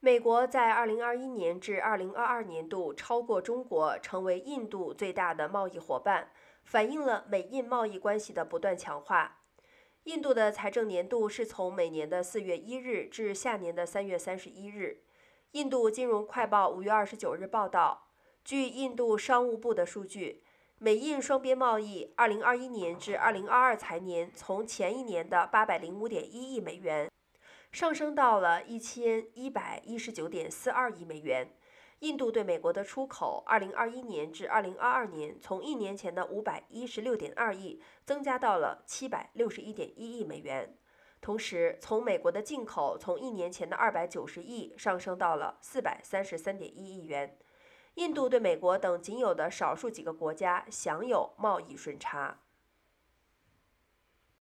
美国在2021年至2022年度超过中国，成为印度最大的贸易伙伴，反映了美印贸易关系的不断强化。印度的财政年度是从每年的4月1日至下年的3月31日。印度金融快报5月29日报道，据印度商务部的数据，美印双边贸易2021年至2022财年从前一年的805.1亿美元。上升到了一千一百一十九点四二亿美元。印度对美国的出口，二零二一年至二零二二年从一年前的五百一十六点二亿增加到了七百六十一点一亿美元。同时，从美国的进口从一年前的二百九十亿上升到了四百三十三点一亿元。印度对美国等仅有的少数几个国家享有贸易顺差。